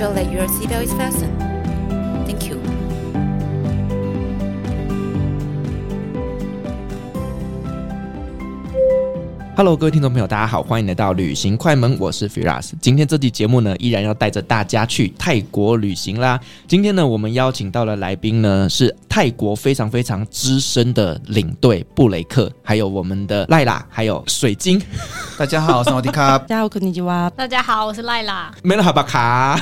show that you're Hello，各位听众朋友，大家好，欢迎来到旅行快门，我是 Firas。今天这期节目呢，依然要带着大家去泰国旅行啦。今天呢，我们邀请到的来宾呢，是泰国非常非常资深的领队布雷克，还有我们的赖拉，还有水晶。大家好，我是奥迪卡。大家好，こんにちは。大家好，我是赖拉。没了，好吧卡。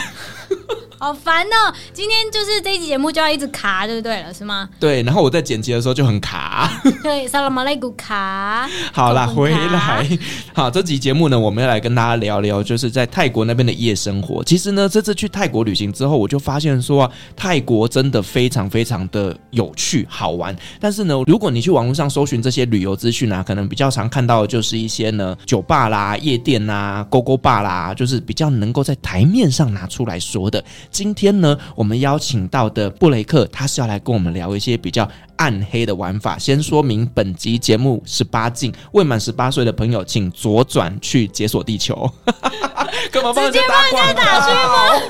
好烦哦！今天就是这一集节目就要一直卡，对不对了？是吗？对，然后我在剪辑的时候就很卡。对，萨拉马雷古卡。好啦，回来。好，这集节目呢，我们要来跟大家聊聊，就是在泰国那边的夜生活。其实呢，这次去泰国旅行之后，我就发现说啊，泰国真的非常非常的有趣好玩。但是呢，如果你去网络上搜寻这些旅游资讯啊，可能比较常看到的就是一些呢酒吧啦、夜店呐、勾勾吧啦，就是比较能够在台面上拿出来说的。今天呢，我们邀请到的布雷克，他是要来跟我们聊一些比较暗黑的玩法。先说明，本集节目十八禁，未满十八岁的朋友请左转去解锁地球。干嘛帮人家打广告？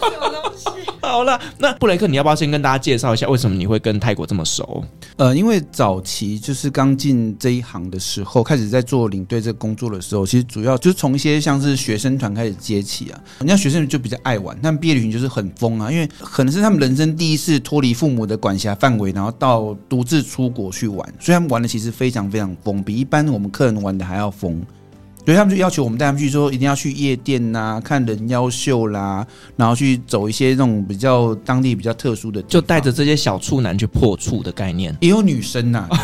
什么东西？好了，那布雷克，你要不要先跟大家介绍一下，为什么你会跟泰国这么熟？呃，因为早期就是刚进这一行的时候，开始在做领队这个工作的时候，其实主要就是从一些像是学生团开始接起啊。人家学生就比较爱玩，但毕业旅行就是很疯啊，因为可能是他们人生第一次脱离父母的管辖范围，然后到独自出国去玩，所以他们玩的其实非常非常疯，比一般我们客人玩的还要疯。所以他们就要求我们带他们去，说一定要去夜店呐、啊，看人妖秀啦，然后去走一些那种比较当地比较特殊的，就带着这些小处男去破处的概念。也有女生呐、啊，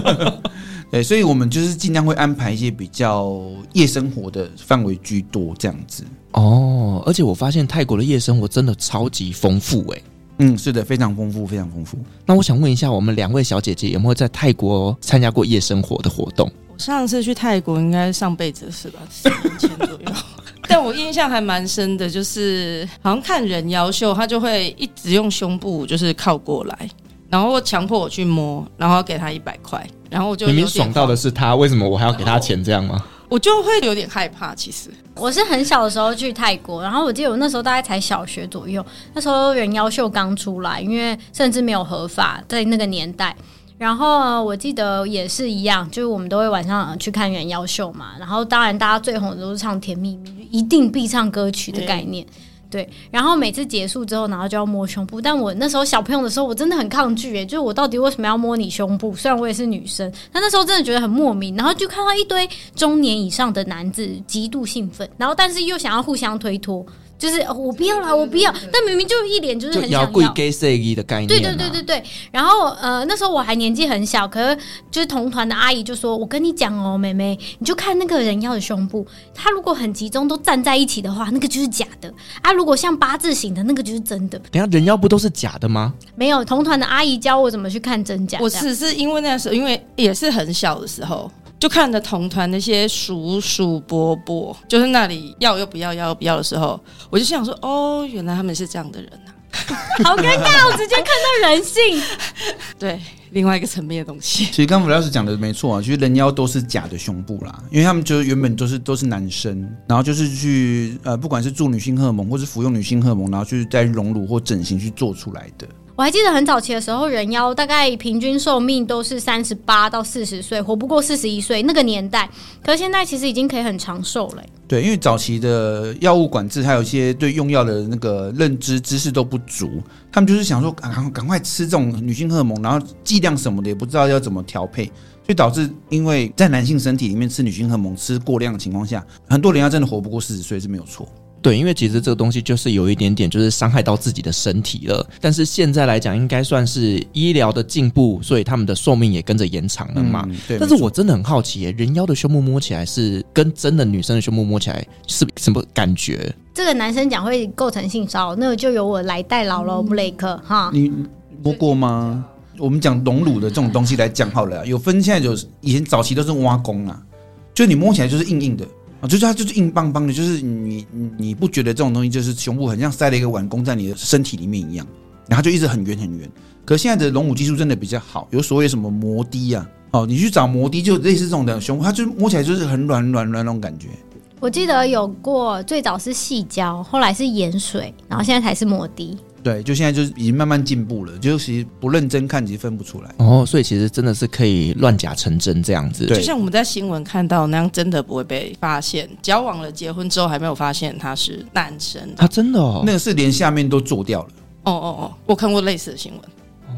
对，所以我们就是尽量会安排一些比较夜生活的范围居多这样子。哦，而且我发现泰国的夜生活真的超级丰富诶。嗯，是的，非常丰富，非常丰富。那我想问一下，我们两位小姐姐有没有在泰国参加过夜生活的活动？我上次去泰国应该上辈子的事吧，十年前左右。但我印象还蛮深的，就是好像看人妖秀，他就会一直用胸部就是靠过来，然后强迫我去摸，然后给他一百块，然后我就明明爽到的是他，为什么我还要给他钱？这样吗？我就会有点害怕。其实我是很小的时候去泰国，然后我记得我那时候大概才小学左右，那时候人妖秀刚出来，因为甚至没有合法在那个年代。然后我记得也是一样，就是我们都会晚上去看人妖秀嘛。然后当然大家最红的都是唱《甜蜜蜜》，一定必唱歌曲的概念。对，然后每次结束之后，然后就要摸胸部。但我那时候小朋友的时候，我真的很抗拒，诶，就是我到底为什么要摸你胸部？虽然我也是女生，但那时候真的觉得很莫名。然后就看到一堆中年以上的男子极度兴奋，然后但是又想要互相推脱。就是我不要啦，我不要。但明明就一脸就是很想要。就要 gay say 的概念。对对对对对。然后呃，那时候我还年纪很小，可是就是同团的阿姨就说：“我跟你讲哦，妹妹，你就看那个人妖的胸部，他如果很集中都站在一起的话，那个就是假的啊。如果像八字形的那个就是真的。等下人妖不都是假的吗？没有，同团的阿姨教我怎么去看真假。我只是因为那时候，因为也是很小的时候。就看着同团那些叔叔伯伯，就是那里要又不要，要又不要的时候，我就想说，哦，原来他们是这样的人啊。好尴尬，我直接看到人性。对，另外一个层面的东西。其实刚刚吴老师讲的没错啊，其实人妖都是假的胸部啦，因为他们就是原本都是都是男生，然后就是去呃，不管是做女性荷尔蒙，或是服用女性荷尔蒙，然后去在隆乳或整形去做出来的。我还记得很早期的时候，人妖大概平均寿命都是三十八到四十岁，活不过四十一岁那个年代。可是现在其实已经可以很长寿了。对，因为早期的药物管制，还有一些对用药的那个认知知识都不足，他们就是想说赶赶快吃这种女性荷尔蒙，然后剂量什么的也不知道要怎么调配，所以导致因为在男性身体里面吃女性荷尔蒙吃过量的情况下，很多人要真的活不过四十岁是没有错。对，因为其实这个东西就是有一点点就是伤害到自己的身体了。但是现在来讲，应该算是医疗的进步，所以他们的寿命也跟着延长了嘛。嗯、对。但是我真的很好奇耶，人妖的胸部摸起来是跟真的女生的胸部摸起来是什么感觉？这个男生讲会构成性骚扰，那个就由我来代劳了，布雷克哈。你摸过吗？我们讲隆乳的这种东西来讲好了，有分现在就是以前早期都是挖工啊，就你摸起来就是硬硬的。啊，就是它就是硬邦邦的，就是你你你不觉得这种东西就是胸部很像塞了一个碗弓在你的身体里面一样，然后就一直很圆很圆。可是现在的隆乳技术真的比较好，有所谓什么摩的啊，哦，你去找摩的就类似这种的胸部，它就摸起来就是很软软软那种感觉。我记得有过最早是细胶，后来是盐水，然后现在才是摩的。对，就现在就是已经慢慢进步了，就其实不认真看，其实分不出来。哦，所以其实真的是可以乱假成真这样子。就像我们在新闻看到那样，真的不会被发现。交往了、结婚之后还没有发现他是男生，他、啊、真的哦，那个是连下面都做掉了。哦哦哦，我看过类似的新闻。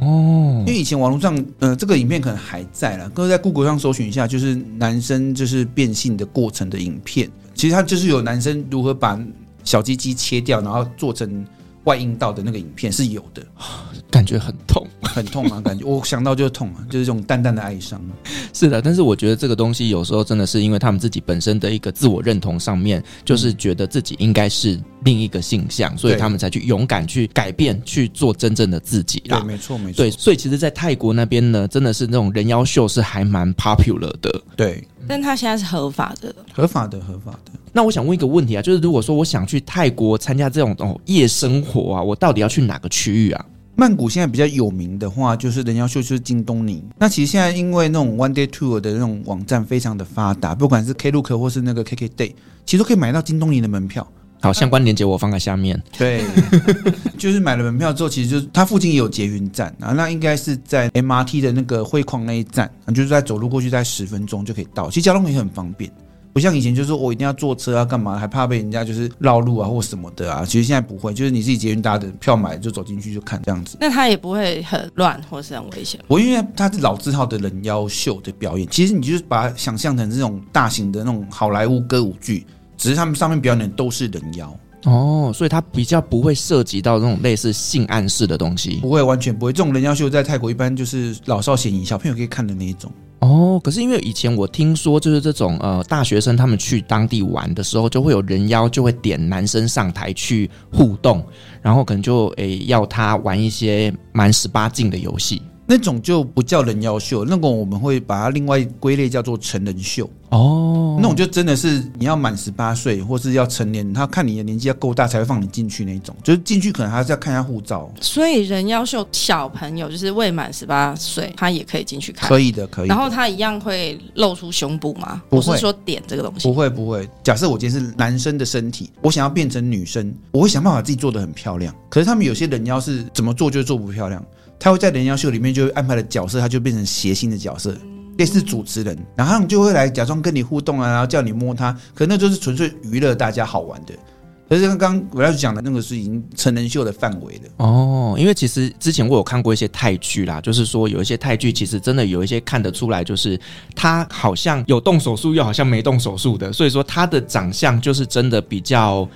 哦，因为以前网络上，呃，这个影片可能还在了，各位在 Google 上搜寻一下，就是男生就是变性的过程的影片。其实他就是有男生如何把小鸡鸡切掉，然后做成。外阴道的那个影片是有的，感觉很痛，很痛啊！感觉 我想到就痛啊，就是这种淡淡的哀伤。是的，但是我觉得这个东西有时候真的是因为他们自己本身的一个自我认同上面，就是觉得自己应该是另一个性向，所以他们才去勇敢去改变，去做真正的自己啦。对，没错，没错。对，所以其实，在泰国那边呢，真的是那种人妖秀是还蛮 popular 的。对。但他现在是合法的，合法的，合法的。那我想问一个问题啊，就是如果说我想去泰国参加这种哦夜生活啊，我到底要去哪个区域啊？曼谷现在比较有名的话，就是人妖秀，就是金东尼。那其实现在因为那种 one day tour 的那种网站非常的发达，不管是 Klook 或是那个 KK Day，其实都可以买到金东尼的门票。好，相关链接我放在下面。对，就是买了门票之后，其实就是它附近也有捷运站啊，那应该是在 MRT 的那个汇矿那一站，就是在走路过去在十分钟就可以到。其实交通也很方便，不像以前就是我一定要坐车啊，干嘛还怕被人家就是绕路啊或什么的啊。其实现在不会，就是你自己捷运搭的票买就走进去就看这样子。那它也不会很乱或是很危险。我因为它是老字号的人妖秀的表演，其实你就是把它想象成这种大型的那种好莱坞歌舞剧。只是他们上面表演的都是人妖哦，所以它比较不会涉及到这种类似性暗示的东西，不会，完全不会。这种人妖秀在泰国一般就是老少咸宜，小朋友可以看的那一种。哦，可是因为以前我听说，就是这种呃大学生他们去当地玩的时候，就会有人妖就会点男生上台去互动，然后可能就诶、欸、要他玩一些蛮十八禁的游戏。那种就不叫人妖秀，那种我们会把它另外归类叫做成人秀哦。那种就真的是你要满十八岁，或是要成年，他看你的年纪要够大才会放你进去那种。就是进去可能还是要看一下护照。所以人妖秀小朋友就是未满十八岁，他也可以进去看。可以的，可以的。然后他一样会露出胸部吗？不会。是说点这个东西？不会，不会。假设我今天是男生的身体，我想要变成女生，我会想办法自己做得很漂亮。可是他们有些人妖是怎么做就做不漂亮。他会在人妖秀里面就安排的角色，他就变成谐星的角色，类似主持人，然后他们就会来假装跟你互动啊，然后叫你摸他，可那就是纯粹娱乐大家好玩的。可是刚刚我要讲的那个是已经成人秀的范围了哦，因为其实之前我有看过一些泰剧啦，就是说有一些泰剧其实真的有一些看得出来，就是他好像有动手术，又好像没动手术的，所以说他的长相就是真的比较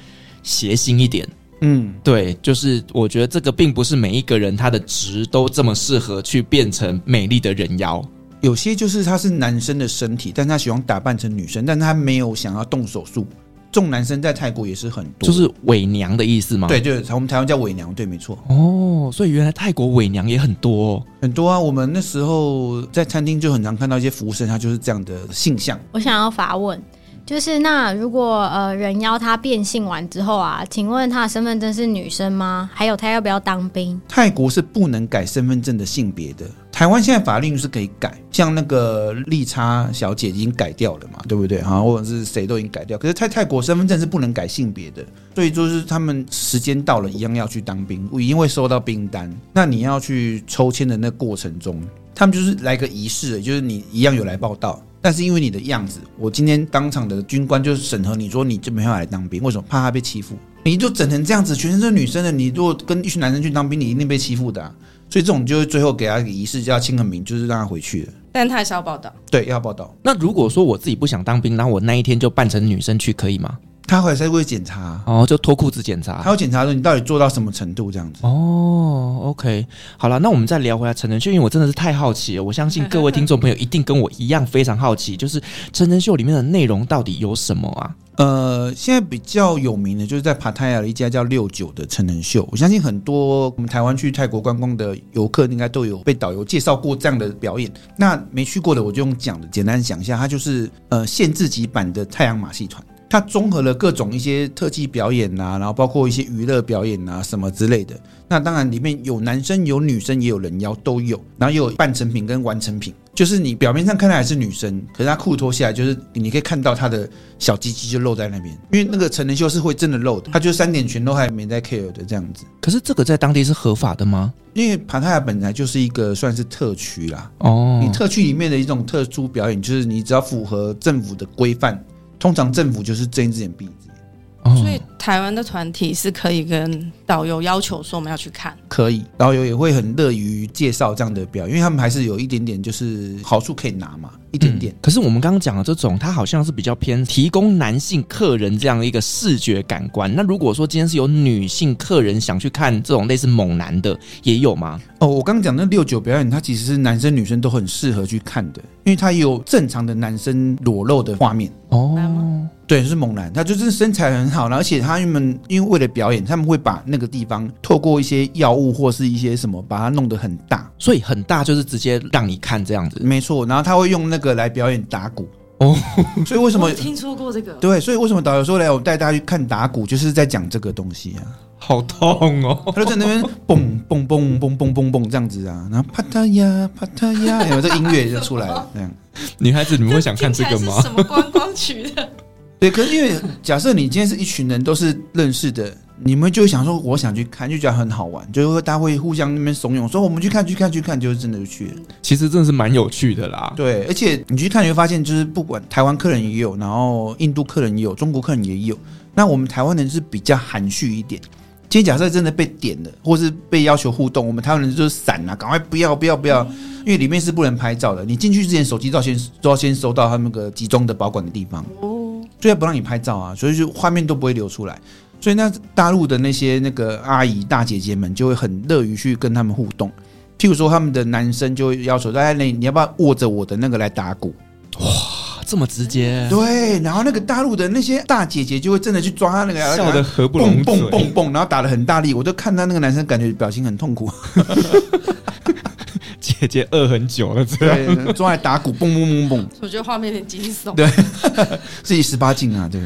谐星一点。嗯，对，就是我觉得这个并不是每一个人他的值都这么适合去变成美丽的人妖，有些就是他是男生的身体，但他喜欢打扮成女生，但他没有想要动手术。这种男生在泰国也是很多，就是伪娘的意思吗？对，就是，我们台湾叫伪娘，对，没错。哦，所以原来泰国伪娘也很多哦，很多啊。我们那时候在餐厅就很常看到一些服务生，他就是这样的性向。我想要发问。就是那如果呃人妖他变性完之后啊，请问他的身份证是女生吗？还有他要不要当兵？泰国是不能改身份证的性别的。台湾现在法令是可以改，像那个丽差小姐已经改掉了嘛，对不对？哈，或者是谁都已经改掉。可是在泰国身份证是不能改性别的，所以就是他们时间到了，一样要去当兵，一定会收到兵单。那你要去抽签的那过程中，他们就是来个仪式，就是你一样有来报到，但是因为你的样子，我今天当场的军官就是审核你说你就没办法来当兵，为什么？怕他被欺负。你就整成这样子，全身是女生的，你如果跟一群男生去当兵，你一定被欺负的啊。所以这种就是最后给他一个仪式，叫签个名，就是让他回去了。但他还是要报道。对，要报道。那如果说我自己不想当兵，然后我那一天就扮成女生去，可以吗？他回来才会检查哦，就脱裤子检查。他会检查说你到底做到什么程度这样子。哦，OK，好了，那我们再聊回来成人秀，因为我真的是太好奇了。我相信各位听众朋友一定跟我一样非常好奇，就是成人秀里面的内容到底有什么啊？呃，现在比较有名的就是在帕泰亚的一家叫六九的成人秀。我相信很多我们台湾去泰国观光的游客应该都有被导游介绍过这样的表演。那没去过的，我就用讲的简单讲一下，它就是呃限制级版的太阳马戏团。它综合了各种一些特技表演呐、啊，然后包括一些娱乐表演啊什么之类的。那当然里面有男生有女生也有人妖都有，然后也有半成品跟完成品。就是你表面上看到还是女生，可是她裤脱下来，就是你可以看到她的小鸡鸡就露在那边。因为那个成人秀是会真的露的，她就三点全都还没在 care 的这样子。可是这个在当地是合法的吗？因为帕塔亚本来就是一个算是特区啦。哦，你特区里面的一种特殊表演，就是你只要符合政府的规范。通常政府就是睁一只眼闭一只眼，所以台湾的团体是可以跟导游要求说我们要去看，可以，导游也会很乐于介绍这样的表，因为他们还是有一点点就是好处可以拿嘛。一点点、嗯，可是我们刚刚讲的这种，它好像是比较偏提供男性客人这样一个视觉感官。那如果说今天是有女性客人想去看这种类似猛男的，也有吗？哦，我刚刚讲那六九表演，它其实是男生女生都很适合去看的，因为它有正常的男生裸露的画面。哦，对，是猛男，他就是身材很好，而且他们因为为了表演，他们会把那个地方透过一些药物或是一些什么，把它弄得很大，所以很大就是直接让你看这样子。没错，然后他会用那个。来表演打鼓哦，所以为什么听说过这个？对，所以为什么导游说来我带大家去看打鼓，就是在讲这个东西啊，好痛哦！他就在那边蹦蹦蹦蹦蹦蹦蹦这样子啊，然后啪嗒呀啪嗒呀，然后这音乐就出来了。这样，女孩子你们会想看这个吗？什么观光曲的？对，可是因为假设你今天是一群人都是认识的。你们就想说，我想去看，就觉得很好玩，就是大家会互相那边怂恿，说我们去看，去看，去看，就是真的就去了。其实真的是蛮有趣的啦。对，而且你去看，你会发现，就是不管台湾客人也有，然后印度客人也有，中国客人也有。那我们台湾人是比较含蓄一点。今天假设真的被点了，或是被要求互动，我们台湾人就是闪啊，赶快不要不要不要，因为里面是不能拍照的。你进去之前，手机照先都要先收到他们那个集中的保管的地方，哦，所以不让你拍照啊，所以就画面都不会流出来。所以那大陆的那些那个阿姨大姐姐们就会很乐于去跟他们互动，譬如说他们的男生就会要求在那，你要不要握着我的那个来打鼓？哇，这么直接？对，然后那个大陆的那些大姐姐就会真的去抓他那个，笑得合不拢嘴，蹦蹦蹦蹦，然后打得很大力，我就看到那个男生感觉表情很痛苦。姐姐饿很久了，这样对，抓来打鼓，蹦蹦蹦蹦。我觉得画面有点惊悚。对，自己十八禁啊，对。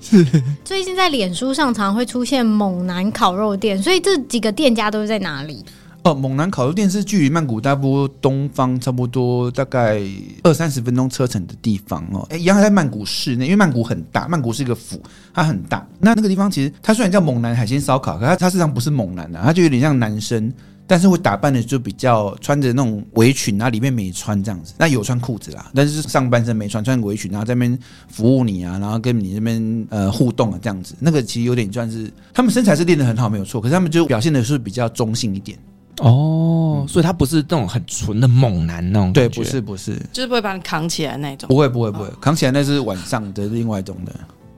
是。最近在脸书上常常会出现猛男烤肉店，所以这几个店家都是在哪里？哦，猛男烤肉店是距离曼谷大波东方差不多大概二三十分钟车程的地方哦。哎，一样在曼谷市内，因为曼谷很大，曼谷是一个府，它很大。那那个地方其实它虽然叫猛男海鲜烧烤，可它它实际上不是猛男啊，它就有点像男生。但是会打扮的就比较穿着那种围裙然后，里面没穿这样子，那有穿裤子啦，但是上半身没穿，穿围裙，然后在那边服务你啊，然后跟你那边呃互动啊这样子，那个其实有点算是他们身材是练得很好没有错，可是他们就表现的是比较中性一点哦，嗯、所以他不是那种很纯的猛男那种，对，不是不是，就是不会把你扛起来那种，不会不会不会，扛起来那是晚上的另外一种的。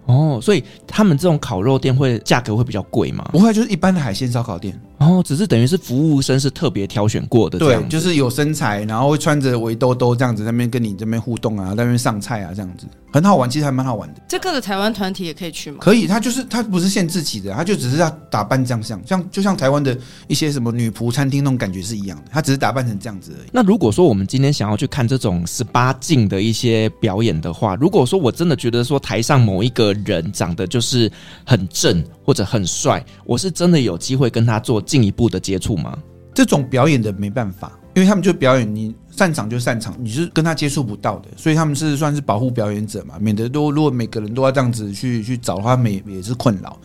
哦，所以他们这种烤肉店会价格会比较贵吗？不会，就是一般的海鲜烧烤店。哦，只是等于是服务生是特别挑选过的，对，就是有身材，然后会穿着围兜兜这样子，在那边跟你这边互动啊，在那边上菜啊，这样子很好玩，其实还蛮好玩的。这个的台湾团体也可以去吗？可以，他就是他不是限自己的，他就只是要打扮这样像，像就像台湾的一些什么女仆餐厅那种感觉是一样的，他只是打扮成这样子而已。那如果说我们今天想要去看这种十八禁的一些表演的话，如果说我真的觉得说台上某一个人长得就是很正或者很帅，我是真的有机会跟他做进一步的接触吗？这种表演的没办法，因为他们就表演，你擅长就擅长，你是跟他接触不到的，所以他们是算是保护表演者嘛，免得都如果每个人都要这样子去去找的话，每也是困扰，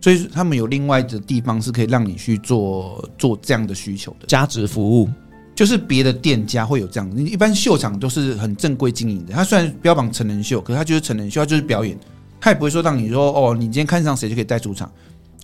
所以他们有另外的地方是可以让你去做做这样的需求的。加值服务，就是别的店家会有这样，你一般秀场都是很正规经营的，他虽然标榜成人秀，可是他就是成人秀，他就是表演，他也不会说让你说哦，你今天看上谁就可以带出场。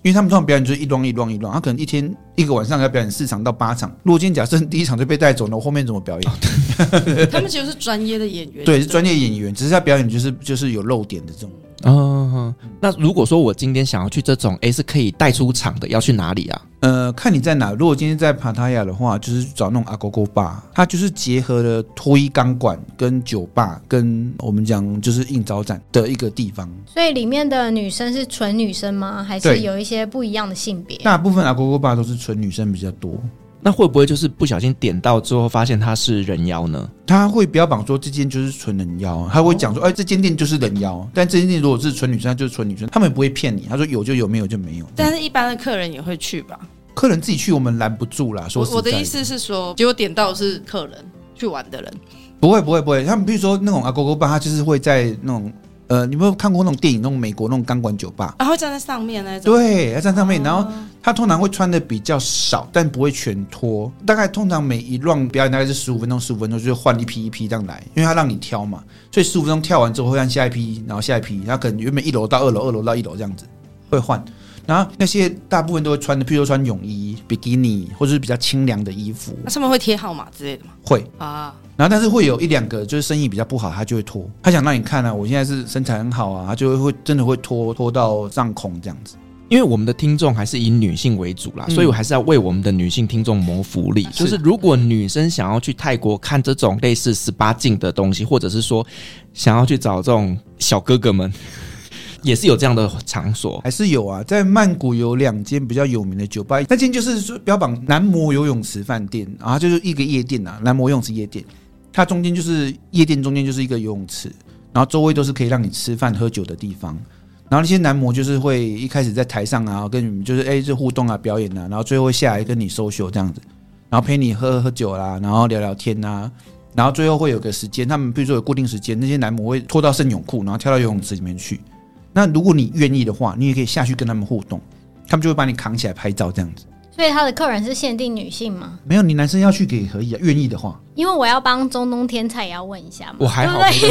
因为他们通常表演就是一桩一桩一桩，他可能一天一个晚上要表演四场到八场。如果今天假设第一场就被带走了，我后面怎么表演？他们其实是专业的演员，对，是专业演员，只是他表演就是就是有漏点的这种。嗯，那如果说我今天想要去这种，哎，是可以带出场的，要去哪里啊？呃，看你在哪。如果今天在帕塔亚的话，就是找那种阿勾勾吧，它就是结合了脱衣钢管跟酒吧，跟我们讲就是应招展的一个地方。所以里面的女生是纯女生吗？还是有一些不一样的性别？大部分阿勾勾吧都是纯女生比较多。那会不会就是不小心点到之后发现他是人妖呢？他会标榜说这间就是纯人妖，他会讲说，哎，这间店就是人妖。但这间店如果是纯女生，他就是纯女生，他们也不会骗你。他说有就有，没有就没有。但是一般的客人也会去吧？客人自己去，我们拦不住啦。说我的意思是说，结果点到是客人去玩的人，不会不会不会。他们比如说那种阿勾勾吧，他就是会在那种。呃，你有没有看过那种电影，那种美国那种钢管酒吧？然后会站在上面那种。对，要站上面，然后他通常会穿的比较少，但不会全脱。大概通常每一 round 表演大概是十五分钟，十五分钟就是换一批一批这样来，因为他让你挑嘛，所以十五分钟跳完之后会按下一批，然后下一批，然后可能原本一楼到二楼，二楼到一楼这样子会换。然后那些大部分都会穿的，譬如说穿泳衣、比基尼或者是比较清凉的衣服。那上面会贴号码之类的吗？会啊。然后，但是会有一两个就是生意比较不好，他就会脱。他想让你看啊，我现在是身材很好啊，他就会会真的会脱脱到上空这样子。因为我们的听众还是以女性为主啦，所以我还是要为我们的女性听众谋福利。就是如果女生想要去泰国看这种类似十八禁的东西，或者是说想要去找这种小哥哥们。也是有这样的场所，还是有啊。在曼谷有两间比较有名的酒吧，那间就是标榜男模游泳池饭店，然后就是一个夜店啊，男模游泳池夜店。它中间就是夜店，中间就是一个游泳池，然后周围都是可以让你吃饭喝酒的地方。然后那些男模就是会一开始在台上啊，跟你们就是哎这互动啊表演啊，然后最后下来跟你 social 这样子，然后陪你喝喝酒啦，然后聊聊天啊，然后最后会有个时间，他们比如说有固定时间，那些男模会脱到圣泳裤，然后跳到游泳池里面去。那如果你愿意的话，你也可以下去跟他们互动，他们就会把你扛起来拍照这样子。所以他的客人是限定女性吗？没有，你男生要去给可以啊，愿意的话。因为我要帮中东天菜也要问一下嘛。我还好，对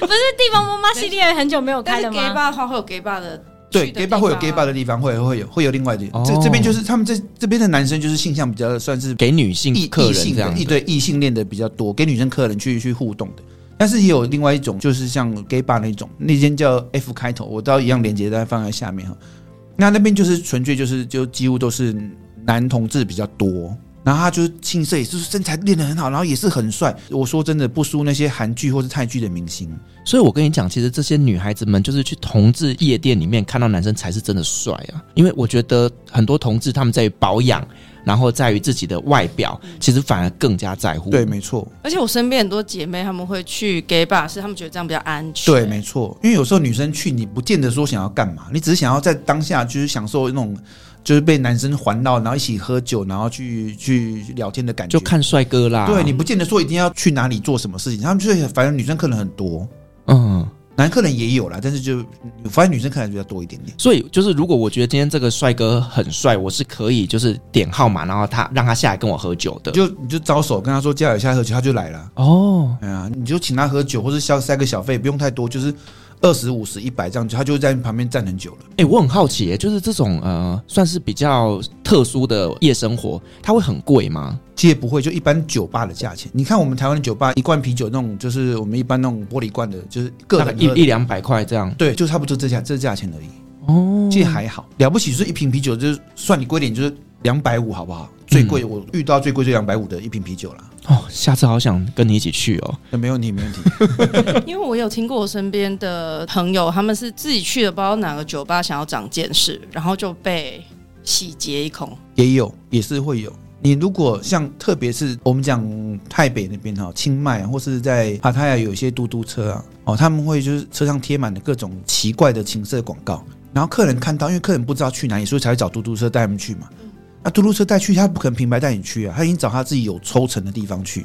不是地方妈妈系列很久没有开了吗？gay bar 的话会有 gay bar 的，对，gay bar 会有 gay bar 的地方，会会有会有另外的。哦、这这边就是他们这这边的男生就是性向比较算是给女性客人这样，异对异性恋的比较多，给女生客人去去互动的。但是也有另外一种，就是像 gay bar 那种，那间叫 F 开头，我到一样连接在放在下面哈。那那边就是纯粹就是就几乎都是男同志比较多，然后他就是青涩，就是身材练得很好，然后也是很帅。我说真的不输那些韩剧或是泰剧的明星。所以我跟你讲，其实这些女孩子们就是去同志夜店里面看到男生才是真的帅啊，因为我觉得很多同志他们在于保养。然后在于自己的外表，其实反而更加在乎。对，没错。而且我身边很多姐妹，她们会去 gay bar，是她们觉得这样比较安全。对，没错。因为有时候女生去，你不见得说想要干嘛，你只是想要在当下就是享受那种，就是被男生环绕，然后一起喝酒，然后去去聊天的感觉。就看帅哥啦。对，你不见得说一定要去哪里做什么事情，他们就是反正女生可能很多。嗯。男客人也有啦，但是就发现女生客人比较多一点点。所以就是，如果我觉得今天这个帅哥很帅，我是可以就是点号码，然后他让他下来跟我喝酒的。就你就招手跟他说加油下来喝酒，他就来了。哦，哎呀，你就请他喝酒，或者消塞个小费，不用太多，就是。二十五十一百这样子，他就在旁边站很久了。哎、欸，我很好奇，就是这种呃，算是比较特殊的夜生活，它会很贵吗？其实也不会，就一般酒吧的价钱。你看我们台湾的酒吧，一罐啤酒那种，就是我们一般那种玻璃罐的，就是各一一两百块这样。对，就差不多这价这价钱而已。哦。其实还好，了不起就是一瓶啤酒，就是算你贵点，就是两百五，好不好？最贵我遇到最贵就两百五的一瓶啤酒了。哦，下次好想跟你一起去哦。那没问题，没问题。因为我有听过我身边的朋友，他们是自己去的不知道哪个酒吧，想要长见识，然后就被洗劫一空。也有，也是会有。你如果像特别是我们讲台北那边哈，清迈或是在帕塔亚有一些嘟嘟车啊，哦，他们会就是车上贴满了各种奇怪的情色广告，然后客人看到，因为客人不知道去哪里，所以才会找嘟嘟车带他们去嘛。那嘟嘟车带去，他不可能平白带你去啊，他已经找他自己有抽成的地方去。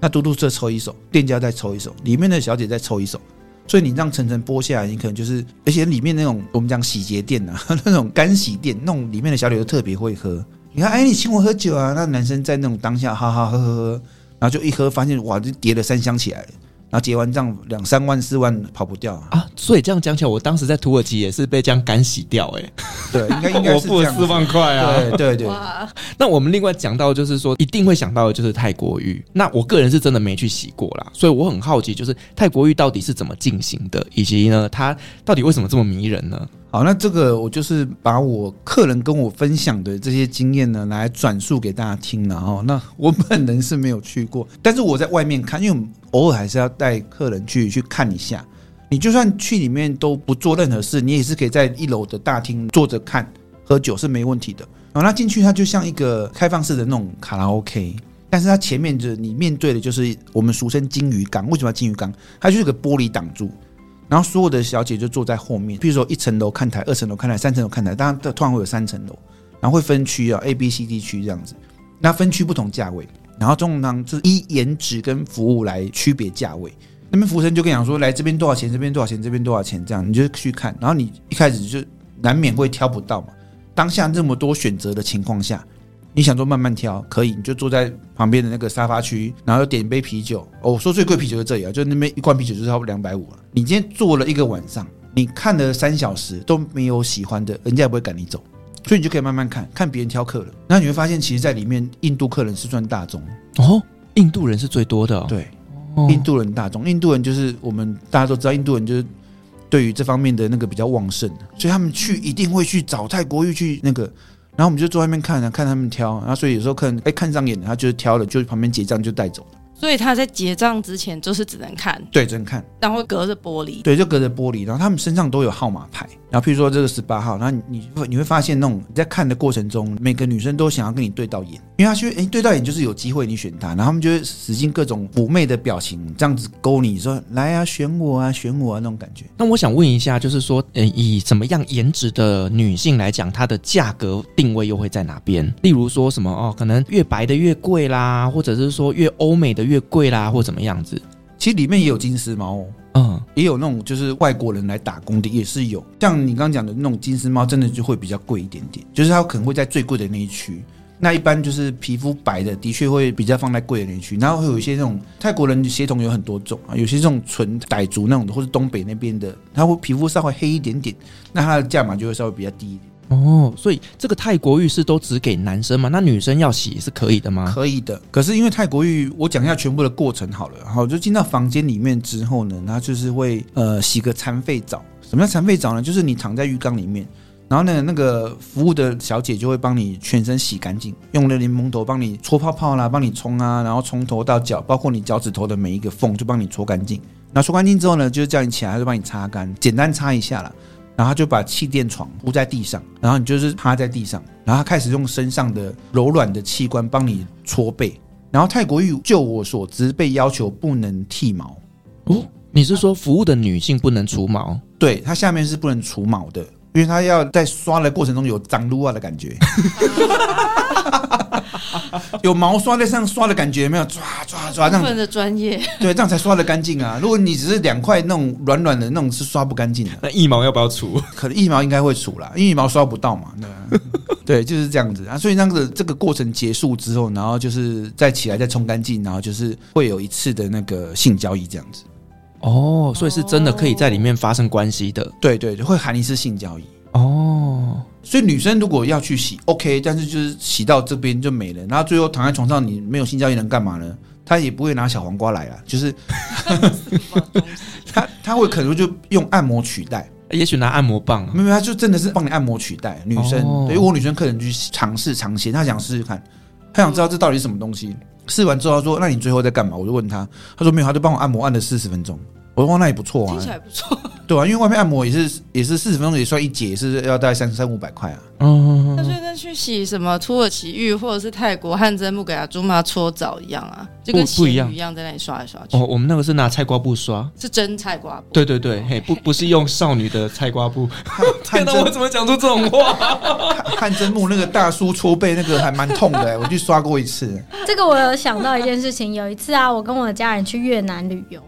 那嘟嘟车抽一手，店家再抽一手，里面的小姐再抽一手，所以你让层层剥下来，你可能就是，而且里面那种我们讲洗洁店啊，那种干洗店，那种里面的小姐都特别会喝。你看，哎，你请我喝酒啊？那男生在那种当下，哈哈喝喝喝，然后就一喝，发现哇，就叠了三箱起来了。然后结完账两三万四万跑不掉啊！啊，所以这样讲起来，我当时在土耳其也是被这样干洗掉哎、欸。对，应该应该是。我付了四万块啊！对对对。那我们另外讲到，就是说一定会想到的就是泰国浴。那我个人是真的没去洗过啦，所以我很好奇，就是泰国浴到底是怎么进行的，以及呢，它到底为什么这么迷人呢？好，那这个我就是把我客人跟我分享的这些经验呢，来转述给大家听了哦。那我本人是没有去过，但是我在外面看，因为我们偶尔还是要带客人去去看一下。你就算去里面都不做任何事，你也是可以在一楼的大厅坐着看喝酒是没问题的。哦，那进去它就像一个开放式的那种卡拉 OK，但是它前面就你面对的就是我们俗称金鱼缸。为什么要金鱼缸？它就是个玻璃挡住。然后所有的小姐就坐在后面，比如说一层楼看台，二层楼看台，三层楼看台，当然突然会有三层楼，然后会分区啊，A、B、C、D 区这样子。那分区不同价位，然后通常是依颜值跟服务来区别价位。那边服务生就跟你讲说，来这边多少钱，这边多少钱，这边多少钱，这样你就去看。然后你一开始就难免会挑不到嘛。当下这么多选择的情况下。你想说慢慢挑可以，你就坐在旁边的那个沙发区，然后点一杯啤酒。哦，我说最贵啤酒在这里啊，就那边一罐啤酒就是差不多两百五了。你今天坐了一个晚上，你看了三小时都没有喜欢的，人家也不会赶你走，所以你就可以慢慢看看别人挑客人。那你会发现，其实，在里面印度客人是算大众哦，印度人是最多的哦。对，印度人大众，印度人就是我们大家都知道，印度人就是对于这方面的那个比较旺盛，所以他们去一定会去找泰国玉去那个。然后我们就坐外面看啊，看他们挑，然后所以有时候客人哎看上眼的，他就是挑了，就旁边结账就带走了。所以他在结账之前就是只能看，对，只能看，然后隔着玻璃，对，就隔着玻璃。然后他们身上都有号码牌，然后譬如说这个十八号，然后你你会你会发现那种你在看的过程中，每个女生都想要跟你对到眼，因为她觉得哎对到眼就是有机会你选她，然后他们就会使尽各种妩媚的表情，这样子勾你说来啊选我啊选我啊那种感觉。那我想问一下，就是说，呃，以怎么样颜值的女性来讲，她的价格定位又会在哪边？例如说什么哦，可能越白的越贵啦，或者是说越欧美的越贵啦，或怎么样子？其实里面也有金丝猫哦，嗯，也有那种就是外国人来打工的，也是有。像你刚刚讲的那种金丝猫，真的就会比较贵一点点，就是它可能会在最贵的那一区。那一般就是皮肤白的，的确会比较放在贵的那一区。然后会有一些那种泰国人的血统有很多种啊，有些这种纯傣族那种的，或是东北那边的，它会皮肤稍微黑一点点，那它的价码就会稍微比较低一点。哦，所以这个泰国浴是都只给男生吗？那女生要洗是可以的吗？可以的。可是因为泰国浴，我讲一下全部的过程好了。然后就进到房间里面之后呢，他就是会呃洗个残废澡。什么叫残废澡呢？就是你躺在浴缸里面，然后呢那个服务的小姐就会帮你全身洗干净，用了柠檬头帮你搓泡泡啦，帮你冲啊，然后从头到脚，包括你脚趾头的每一个缝，就帮你搓干净。那搓干净之后呢，就叫你起来，就帮你擦干，简单擦一下啦。然后他就把气垫床铺在地上，然后你就是趴在地上，然后他开始用身上的柔软的器官帮你搓背。然后泰国浴，就我所知，被要求不能剃毛。哦，你是说服务的女性不能除毛？对，它下面是不能除毛的，因为它要在刷的过程中有脏撸啊的感觉。有毛刷在上刷的感觉，没有？抓抓抓，这样的专业，对，这样才刷的干净啊！如果你只是两块那种软软的那种，是刷不干净的。那腋毛要不要除？可能腋毛应该会除啦，因为腋毛刷不到嘛。对，对，就是这样子啊。所以那个这个过程结束之后，然后就是再起来再冲干净，然后就是会有一次的那个性交易这样子。哦，所以是真的可以在里面发生关系的。对对，会含一次性交易。哦。所以女生如果要去洗，OK，但是就是洗到这边就没了，然后最后躺在床上，你没有性交易能干嘛呢？他也不会拿小黄瓜来了，就是他他 会可能就用按摩取代，也许拿按摩棒、啊，没有，他就真的是帮你按摩取代女生。哦、对，我女生客人去尝试尝鲜，她想试试看，她想知道这到底是什么东西。试完之后，他说：“那你最后在干嘛？”我就问他，他说：“没有，他就帮我按摩按了四十分钟。”我说：“那也不错啊，听起来不错。”对啊，因为外面按摩也是也是四十分钟也算一节，也是要大概三三五百块啊。嗯，那就跟去洗什么土耳其浴或者是泰国汗蒸木给阿朱妈搓澡一样啊，就跟洗浴一样，在那里刷来刷去。哦，我们那个是拿菜瓜布刷，是真菜瓜布。对对对，嘿，不不是用少女的菜瓜布。天哪，我怎么讲出这种话？汗蒸木那个大叔搓背那个还蛮痛的、欸，我去刷过一次。这个我有想到一件事情，有一次啊，我跟我的家人去越南旅游。